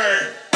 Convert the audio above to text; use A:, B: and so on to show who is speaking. A: は